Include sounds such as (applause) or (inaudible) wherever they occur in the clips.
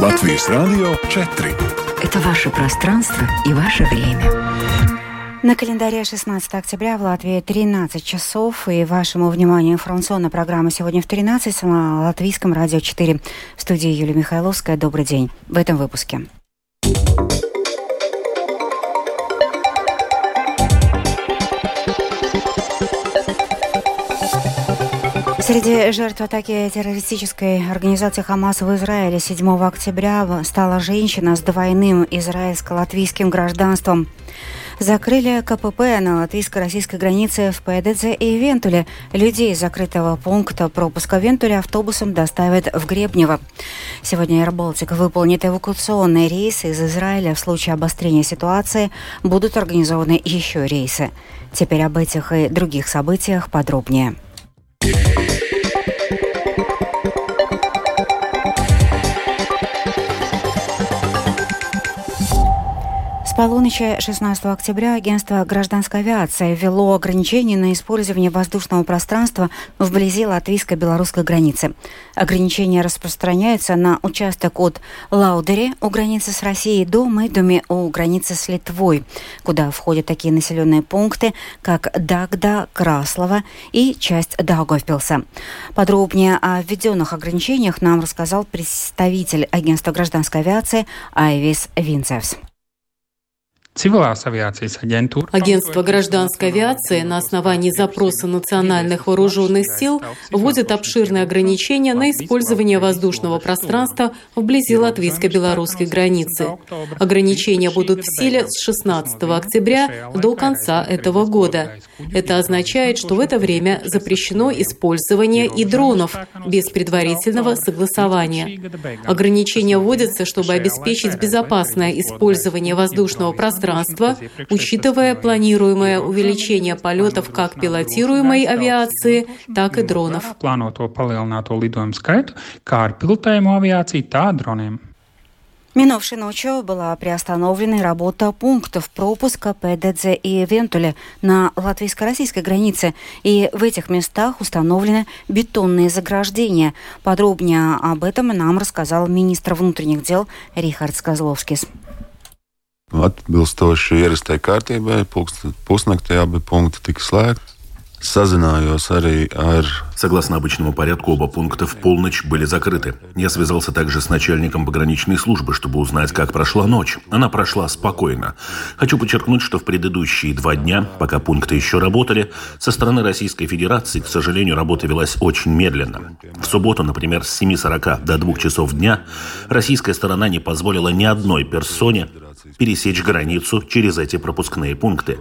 Латвийс радио 4. Это ваше пространство и ваше время. На календаре 16 октября в Латвии 13 часов. И вашему вниманию информационная программа сегодня в 13 на Латвийском радио 4. В студии Юлия Михайловская. Добрый день. В этом выпуске. Среди жертв атаки террористической организации «Хамас» в Израиле 7 октября стала женщина с двойным израильско-латвийским гражданством. Закрыли КПП на латвийско-российской границе в ПДЦ и Вентуле. Людей из закрытого пункта пропуска Вентуля автобусом доставят в Гребнево. Сегодня Аэробалтика выполнит эвакуационные рейсы из Израиля. В случае обострения ситуации будут организованы еще рейсы. Теперь об этих и других событиях подробнее. Полуночи 16 октября агентство гражданской авиации ввело ограничения на использование воздушного пространства вблизи латвийско-белорусской границы. Ограничения распространяются на участок от Лаудере у границы с Россией до Мэйдуми у границы с Литвой, куда входят такие населенные пункты, как Дагда, Краслова и часть Даугавпилса. Подробнее о введенных ограничениях нам рассказал представитель агентства гражданской авиации Айвис Винцевс. Агентство гражданской авиации на основании запроса национальных вооруженных сил вводит обширные ограничения на использование воздушного пространства вблизи латвийско-белорусской границы. Ограничения будут в силе с 16 октября до конца этого года. Это означает, что в это время запрещено использование и дронов без предварительного согласования. Ограничения вводятся, чтобы обеспечить безопасное использование воздушного пространства пространства, учитывая планируемое увеличение полетов как пилотируемой авиации, так и дронов. Минувшей ночью была приостановлена работа пунктов пропуска ПДЗ и Вентуле на латвийско-российской границе. И в этих местах установлены бетонные заграждения. Подробнее об этом нам рассказал министр внутренних дел Рихард Сказловскис. Atbilstoši ierastai kārtībai, pusnaktī abi punkti tika slēgti. Согласно обычному порядку, оба пункта в полночь были закрыты. Я связался также с начальником пограничной службы, чтобы узнать, как прошла ночь. Она прошла спокойно. Хочу подчеркнуть, что в предыдущие два дня, пока пункты еще работали, со стороны Российской Федерации, к сожалению, работа велась очень медленно. В субботу, например, с 7.40 до 2 часов дня российская сторона не позволила ни одной персоне пересечь границу через эти пропускные пункты.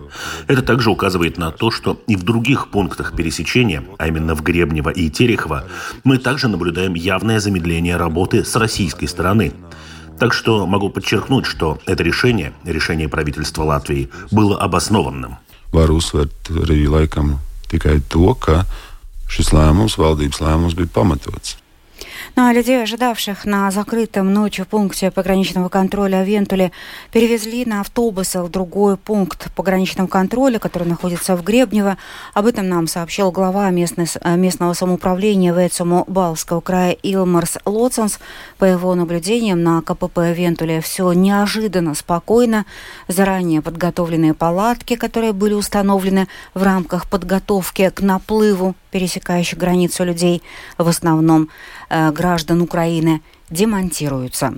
Это также указывает на то, что и в других пунктах пересечения, а именно в Гребнево и Терехово, мы также наблюдаем явное замедление работы с российской стороны. Так что могу подчеркнуть, что это решение, решение правительства Латвии, было обоснованным. Var uzsvērt arī laikam tikai to, ka šis lēmums. Ну а людей, ожидавших на закрытом ночью пункте пограничного контроля Вентуле, перевезли на автобусах в другой пункт пограничного контроля, который находится в Гребнево. Об этом нам сообщил глава местной, э, местного самоуправления Вецуму Балского края Илмарс Лоценс. По его наблюдениям на КПП Вентуле все неожиданно спокойно. Заранее подготовленные палатки, которые были установлены в рамках подготовки к наплыву пересекающих границу людей, в основном э, граждан Украины, демонтируются.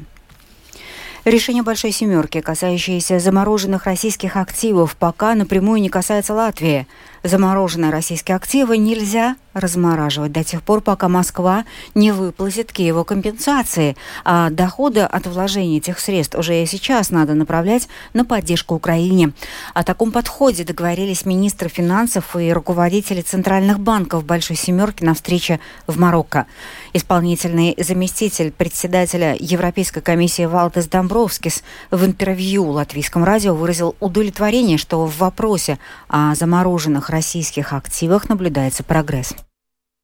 Решение Большой Семерки, касающееся замороженных российских активов, пока напрямую не касается Латвии. Замороженные российские активы нельзя размораживать до тех пор, пока Москва не выплатит Киеву компенсации, а доходы от вложения этих средств уже и сейчас надо направлять на поддержку Украине. О таком подходе договорились министры финансов и руководители центральных банков Большой Семерки на встрече в Марокко. Исполнительный заместитель председателя Европейской комиссии Валтес Домбровскис в интервью латвийскому радио выразил удовлетворение, что в вопросе о замороженных российских активах наблюдается прогресс.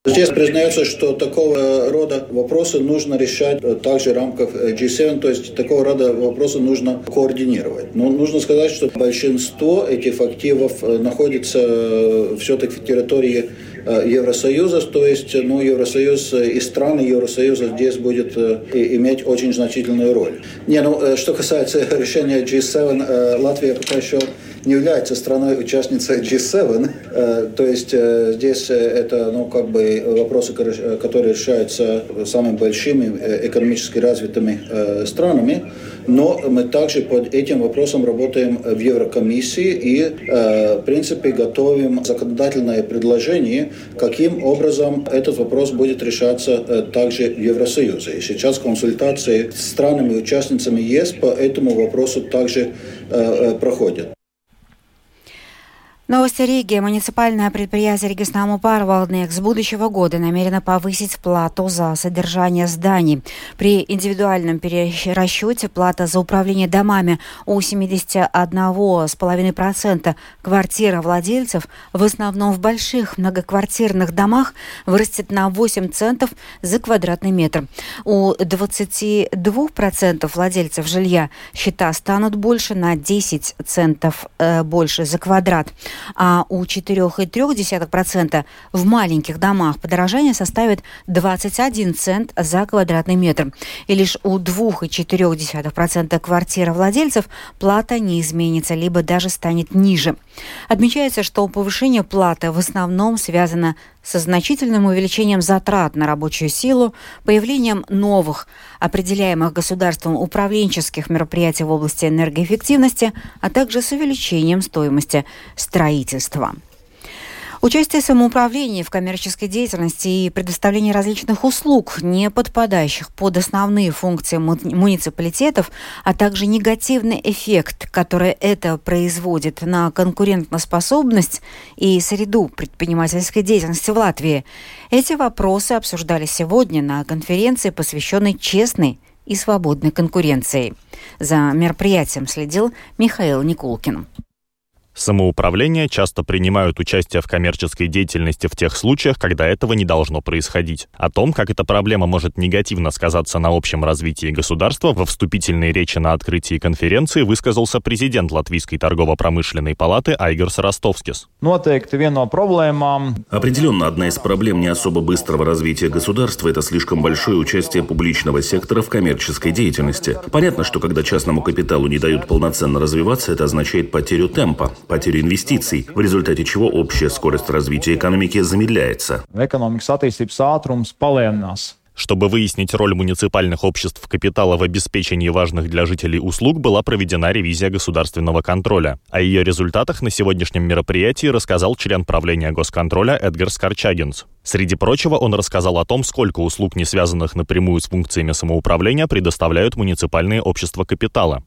Здесь признается, что такого рода вопросы нужно решать также в рамках G7, то есть такого рода вопросы нужно координировать. Но нужно сказать, что большинство этих активов находится все-таки в территории Евросоюза, то есть ну, Евросоюз и страны Евросоюза здесь будет иметь очень значительную роль. Не, ну, что касается (laughs) решения G7, Латвия пока еще не является страной-участницей (laughs) G7. Э, то есть э, здесь э, это ну, как бы вопросы, которые решаются самыми большими экономически развитыми странами. Но мы также под этим вопросом работаем в Еврокомиссии и, в принципе, готовим законодательное предложение, каким образом этот вопрос будет решаться также в Евросоюзе. И сейчас консультации с странами-участницами ЕС по этому вопросу также проходят. Новости Риги. Муниципальное предприятие Региснаму Парвалднек с будущего года намерено повысить плату за содержание зданий. При индивидуальном перерасчете плата за управление домами у 71,5% квартир владельцев, в основном в больших многоквартирных домах, вырастет на 8 центов за квадратный метр. У 22% владельцев жилья счета станут больше на 10 центов э, больше за квадрат а у 4,3% в маленьких домах подорожание составит 21 цент за квадратный метр. И лишь у 2,4% квартировладельцев плата не изменится, либо даже станет ниже. Отмечается, что повышение платы в основном связано со значительным увеличением затрат на рабочую силу, появлением новых, определяемых государством управленческих мероприятий в области энергоэффективности, а также с увеличением стоимости строительства. Участие самоуправления в коммерческой деятельности и предоставление различных услуг, не подпадающих под основные функции муниципалитетов, а также негативный эффект, который это производит на конкурентоспособность и среду предпринимательской деятельности в Латвии. Эти вопросы обсуждали сегодня на конференции, посвященной честной и свободной конкуренции. За мероприятием следил Михаил Никулкин. Самоуправления часто принимают участие в коммерческой деятельности в тех случаях, когда этого не должно происходить. О том, как эта проблема может негативно сказаться на общем развитии государства, во вступительной речи на открытии конференции высказался президент Латвийской торгово-промышленной палаты Айгерс Ростовскис. Определенно, одна из проблем не особо быстрого развития государства – это слишком большое участие публичного сектора в коммерческой деятельности. Понятно, что когда частному капиталу не дают полноценно развиваться, это означает потерю темпа потерю инвестиций, в результате чего общая скорость развития экономики замедляется. Чтобы выяснить роль муниципальных обществ капитала в обеспечении важных для жителей услуг, была проведена ревизия государственного контроля. О ее результатах на сегодняшнем мероприятии рассказал член правления госконтроля Эдгар Скорчагинс. Среди прочего, он рассказал о том, сколько услуг, не связанных напрямую с функциями самоуправления, предоставляют муниципальные общества капитала.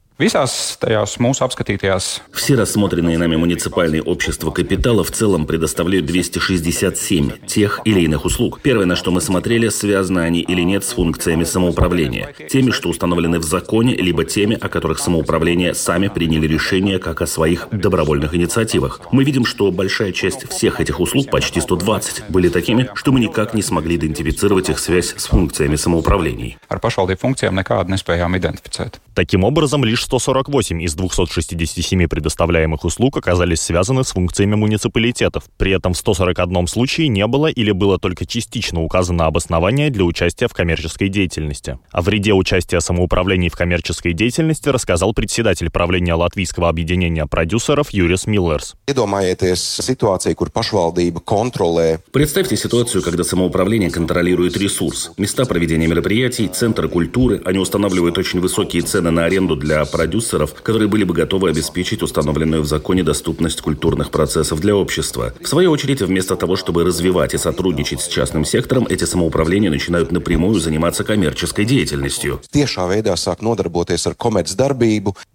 Все рассмотренные нами муниципальные общества капитала в целом предоставляют 267 тех или иных услуг. Первое, на что мы смотрели, связаны они или нет с функциями самоуправления. Теми, что установлены в законе, либо теми, о которых самоуправление сами приняли решение как о своих добровольных инициативах. Мы видим, что большая часть всех этих услуг, почти 120, были такими, что мы никак не смогли идентифицировать их связь с функциями самоуправлений. Таким образом, лишь 148 из 267 предоставляемых услуг оказались связаны с функциями муниципалитетов. При этом в 141 случае не было или было только частично указано обоснование для участия в коммерческой деятельности. О вреде участия самоуправлений в коммерческой деятельности рассказал председатель правления Латвийского объединения продюсеров Юрис Миллерс. Представьте ситуацию, когда самоуправление контролирует ресурс, места проведения мероприятий, центры культуры, они устанавливают очень высокие цены на аренду для продюсеров, которые были бы готовы обеспечить установленную в законе доступность культурных процессов для общества. В свою очередь, вместо того, чтобы развивать и сотрудничать с частным сектором, эти самоуправления начинают напрямую заниматься коммерческой деятельностью.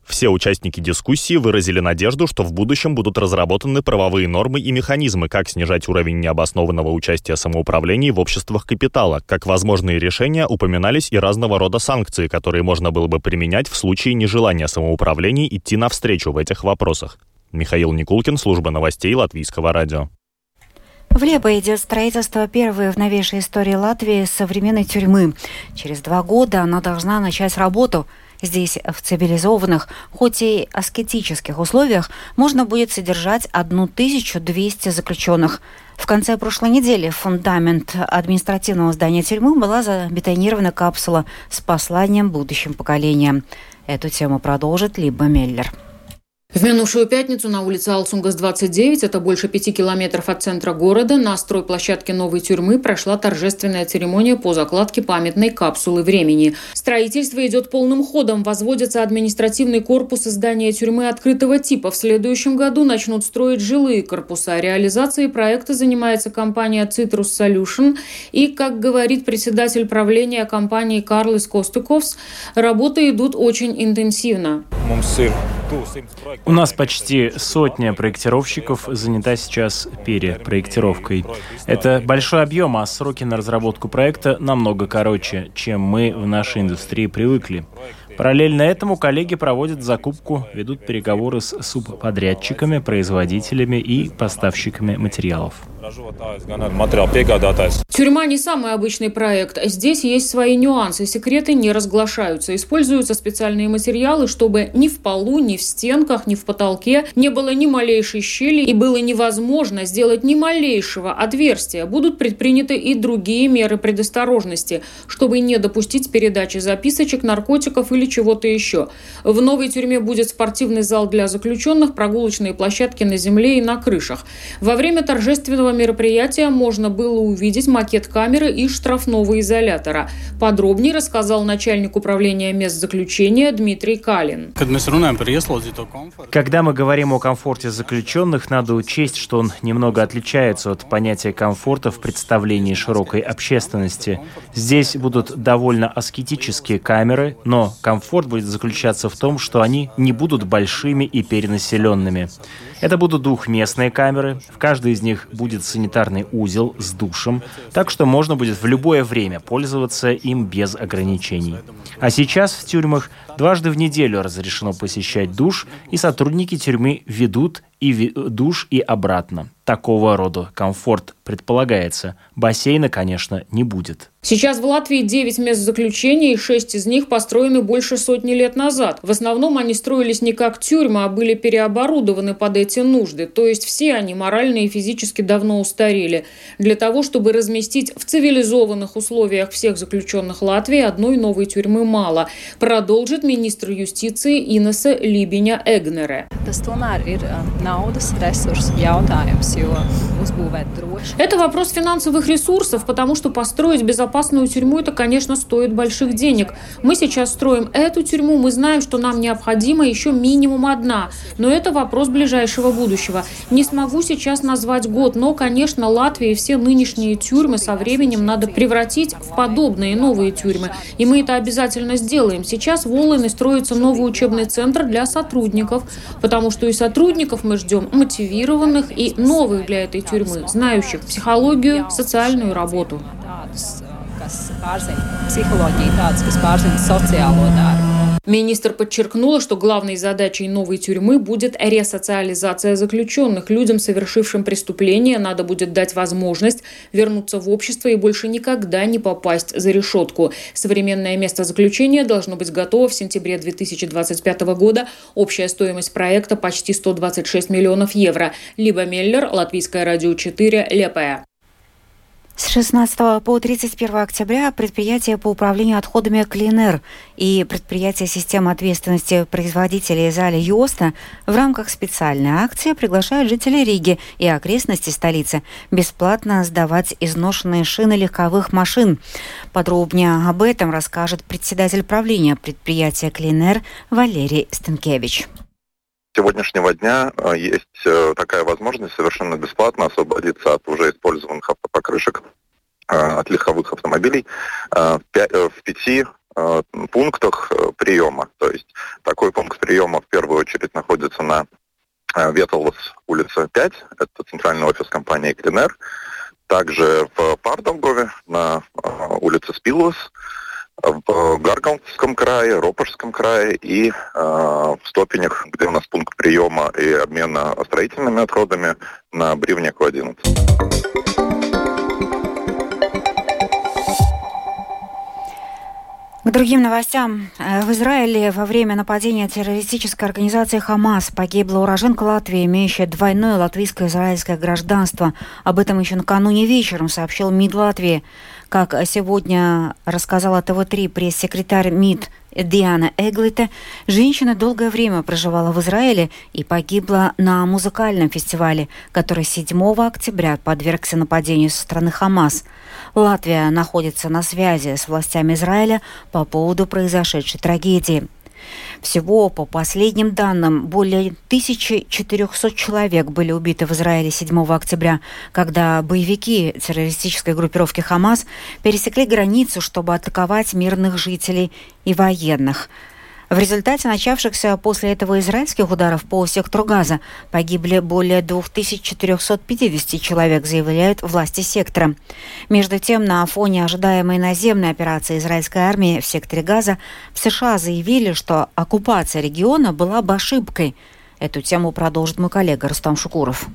Все участники дискуссии выразили надежду, что в будущем будут разработаны правовые нормы и механизмы, как снижать уровень необоснованного участия самоуправлений в обществах капитала. Как возможные решения упоминались и разного рода санкции, которые можно было бы применять в случае нежелания самоуправлений идти навстречу в этих вопросах. Михаил Никулкин, служба новостей Латвийского радио. В Лебо идет строительство первой в новейшей истории Латвии современной тюрьмы. Через два года она должна начать работу – Здесь, в цивилизованных, хоть и аскетических условиях, можно будет содержать 1200 заключенных. В конце прошлой недели в фундамент административного здания тюрьмы была забетонирована капсула с посланием будущим поколениям. Эту тему продолжит Либо Меллер. В минувшую пятницу на улице Алсунгас 29, это больше пяти километров от центра города, на стройплощадке новой тюрьмы прошла торжественная церемония по закладке памятной капсулы времени. Строительство идет полным ходом. Возводится административный корпус и здание тюрьмы открытого типа. В следующем году начнут строить жилые корпуса. Реализацией проекта занимается компания Citrus Solution. И, как говорит председатель правления компании Карлос Костыковс, работы идут очень интенсивно. У нас почти сотня проектировщиков занята сейчас перепроектировкой. Это большой объем, а сроки на разработку проекта намного короче, чем мы в нашей индустрии привыкли. Параллельно этому коллеги проводят закупку, ведут переговоры с субподрядчиками, производителями и поставщиками материалов. Тюрьма не самый обычный проект. Здесь есть свои нюансы. Секреты не разглашаются. Используются специальные материалы, чтобы ни в полу, ни в стенках, ни в потолке не было ни малейшей щели и было невозможно сделать ни малейшего отверстия. Будут предприняты и другие меры предосторожности, чтобы не допустить передачи записочек, наркотиков или чего-то еще. В новой тюрьме будет спортивный зал для заключенных, прогулочные площадки на земле и на крышах. Во время торжественного мероприятия можно было увидеть макет камеры и штрафного изолятора. Подробнее рассказал начальник управления мест заключения Дмитрий Калин. Когда мы говорим о комфорте заключенных, надо учесть, что он немного отличается от понятия комфорта в представлении широкой общественности. Здесь будут довольно аскетические камеры, но комфорт будет заключаться в том, что они не будут большими и перенаселенными. Это будут двухместные камеры, в каждой из них будет санитарный узел с душем, так что можно будет в любое время пользоваться им без ограничений. А сейчас в тюрьмах дважды в неделю разрешено посещать душ, и сотрудники тюрьмы ведут и душ и обратно. Такого рода комфорт предполагается. Бассейна, конечно, не будет. Сейчас в Латвии 9 мест заключения, и 6 из них построены больше сотни лет назад. В основном они строились не как тюрьмы, а были переоборудованы под эти нужды. То есть все они морально и физически давно устарели. Для того, чтобы разместить в цивилизованных условиях всех заключенных Латвии, одной новой тюрьмы мало. Продолжит министр юстиции Инесса Либиня Эгнере. Это вопрос финансовых ресурсов, потому что построить безопасную тюрьму это, конечно, стоит больших денег. Мы сейчас строим эту тюрьму, мы знаем, что нам необходимо еще минимум одна, но это вопрос ближайшего будущего. Не смогу сейчас назвать год, но, конечно, Латвия и все нынешние тюрьмы со временем надо превратить в подобные новые тюрьмы, и мы это обязательно сделаем. Сейчас в Волыне строится новый учебный центр для сотрудников, потому что и сотрудников мы ждем мотивированных и новых для этой тюрьмы, знающих психологию, социальную работу. Министр подчеркнула, что главной задачей новой тюрьмы будет ресоциализация заключенных. Людям, совершившим преступление, надо будет дать возможность вернуться в общество и больше никогда не попасть за решетку. Современное место заключения должно быть готово в сентябре 2025 года. Общая стоимость проекта почти 126 миллионов евро. Либо Меллер, Латвийское радио 4, Лепая. С 16 по 31 октября предприятие по управлению отходами Клинер и предприятие системы ответственности производителей Зали Юоста в рамках специальной акции приглашают жителей Риги и окрестностей столицы бесплатно сдавать изношенные шины легковых машин. Подробнее об этом расскажет председатель правления предприятия Клинер Валерий Станкевич сегодняшнего дня э, есть э, такая возможность совершенно бесплатно освободиться от уже использованных автопокрышек э, от легковых автомобилей в пяти пунктах приема. То есть такой пункт приема в первую очередь находится на Ветлос, улица 5, это центральный офис компании Клинер. Также в Пардовгове на улице Спилос, в Гаргалском крае, Ропорском крае и э, в Стопенях, где у нас пункт приема и обмена строительными отходами на Бривняку 11. К другим новостям. Э, в Израиле во время нападения террористической организации «Хамас» погибла уроженка Латвии, имеющая двойное латвийско-израильское гражданство. Об этом еще накануне вечером сообщил МИД Латвии. Как сегодня рассказала ТВ-3 пресс-секретарь МИД Диана Эглите, женщина долгое время проживала в Израиле и погибла на музыкальном фестивале, который 7 октября подвергся нападению со стороны Хамас. Латвия находится на связи с властями Израиля по поводу произошедшей трагедии. Всего, по последним данным, более 1400 человек были убиты в Израиле 7 октября, когда боевики террористической группировки «Хамас» пересекли границу, чтобы атаковать мирных жителей и военных – в результате начавшихся после этого израильских ударов по сектору Газа погибли более 2450 человек, заявляют власти сектора. Между тем, на фоне ожидаемой наземной операции израильской армии в секторе Газа в США заявили, что оккупация региона была бы ошибкой. Эту тему продолжит мой коллега Рустам Шукуров.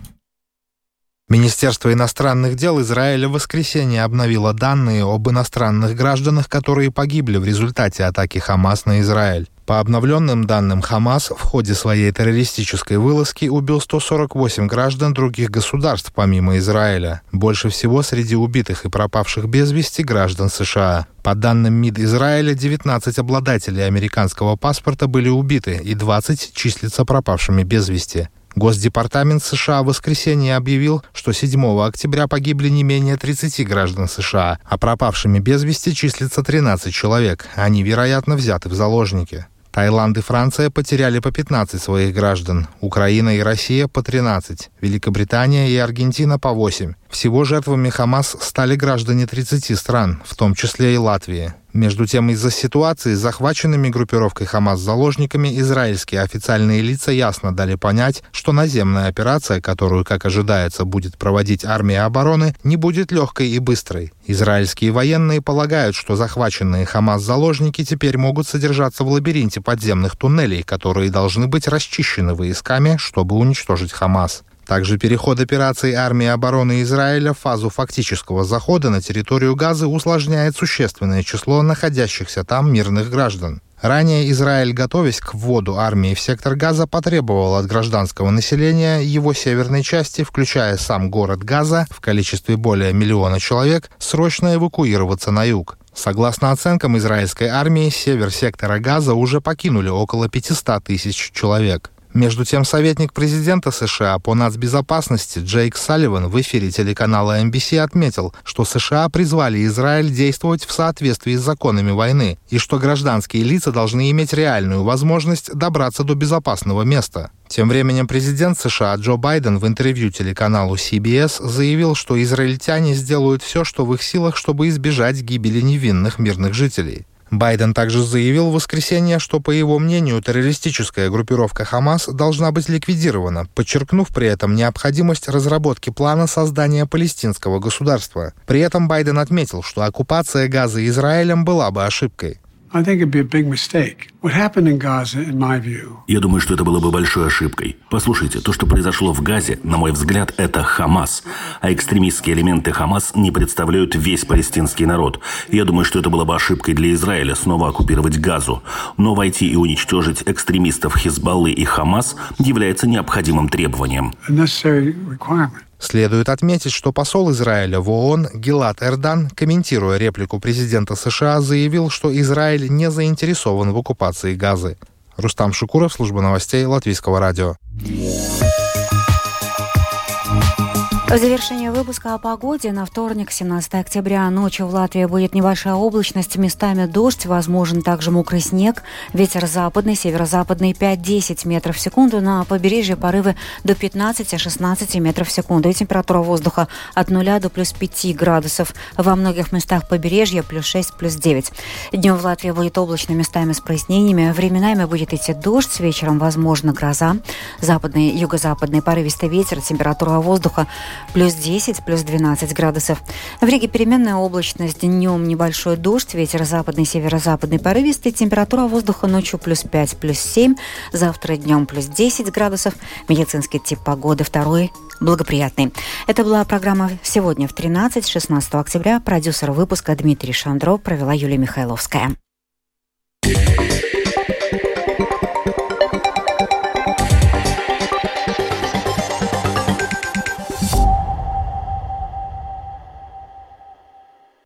Министерство иностранных дел Израиля в воскресенье обновило данные об иностранных гражданах, которые погибли в результате атаки Хамас на Израиль. По обновленным данным, Хамас в ходе своей террористической вылазки убил 148 граждан других государств, помимо Израиля. Больше всего среди убитых и пропавших без вести граждан США. По данным МИД Израиля, 19 обладателей американского паспорта были убиты и 20 числятся пропавшими без вести. Госдепартамент США в воскресенье объявил, что 7 октября погибли не менее 30 граждан США, а пропавшими без вести числится 13 человек. Они, вероятно, взяты в заложники. Таиланд и Франция потеряли по 15 своих граждан, Украина и Россия по 13, Великобритания и Аргентина по 8. Всего жертвами Хамас стали граждане 30 стран, в том числе и Латвии. Между тем, из-за ситуации с захваченными группировкой Хамас заложниками израильские официальные лица ясно дали понять, что наземная операция, которую, как ожидается, будет проводить армия обороны, не будет легкой и быстрой. Израильские военные полагают, что захваченные Хамас заложники теперь могут содержаться в лабиринте подземных туннелей, которые должны быть расчищены войсками, чтобы уничтожить Хамас. Также переход операции армии обороны Израиля в фазу фактического захода на территорию Газы усложняет существенное число находящихся там мирных граждан. Ранее Израиль, готовясь к вводу армии в сектор Газа, потребовал от гражданского населения его северной части, включая сам город Газа в количестве более миллиона человек, срочно эвакуироваться на юг. Согласно оценкам израильской армии, север сектора Газа уже покинули около 500 тысяч человек. Между тем, советник президента США по нацбезопасности Джейк Салливан в эфире телеканала NBC отметил, что США призвали Израиль действовать в соответствии с законами войны и что гражданские лица должны иметь реальную возможность добраться до безопасного места. Тем временем президент США Джо Байден в интервью телеканалу CBS заявил, что израильтяне сделают все, что в их силах, чтобы избежать гибели невинных мирных жителей. Байден также заявил в воскресенье, что, по его мнению, террористическая группировка Хамас должна быть ликвидирована, подчеркнув при этом необходимость разработки плана создания палестинского государства. При этом Байден отметил, что оккупация Газа Израилем была бы ошибкой. Я думаю, что это было бы большой ошибкой. Послушайте, то, что произошло в Газе, на мой взгляд, это Хамас. А экстремистские элементы Хамас не представляют весь палестинский народ. Я думаю, что это было бы ошибкой для Израиля снова оккупировать Газу. Но войти и уничтожить экстремистов Хизбаллы и Хамас является необходимым требованием. Следует отметить, что посол Израиля в ООН Гилат Эрдан, комментируя реплику президента США, заявил, что Израиль не заинтересован в оккупации Газы. Рустам Шукуров, служба новостей Латвийского радио. В завершение выпуска о погоде на вторник, 17 октября, ночью в Латвии будет небольшая облачность, местами дождь, возможен также мокрый снег, ветер западный, северо-западный 5-10 метров в секунду, на побережье порывы до 15-16 метров в секунду. И температура воздуха от 0 до плюс 5 градусов. Во многих местах побережья плюс 6, плюс 9. Днем в Латвии будет облачно местами с прояснениями, временами будет идти дождь, вечером возможно гроза, западный, юго-западный порывистый ветер, температура воздуха плюс 10, плюс 12 градусов. В Риге переменная облачность, днем небольшой дождь, ветер западный, северо-западный порывистый, температура воздуха ночью плюс 5, плюс 7, завтра днем плюс 10 градусов, медицинский тип погоды второй благоприятный. Это была программа «Сегодня в 13-16 октября». Продюсер выпуска Дмитрий Шандров провела Юлия Михайловская. Yeah.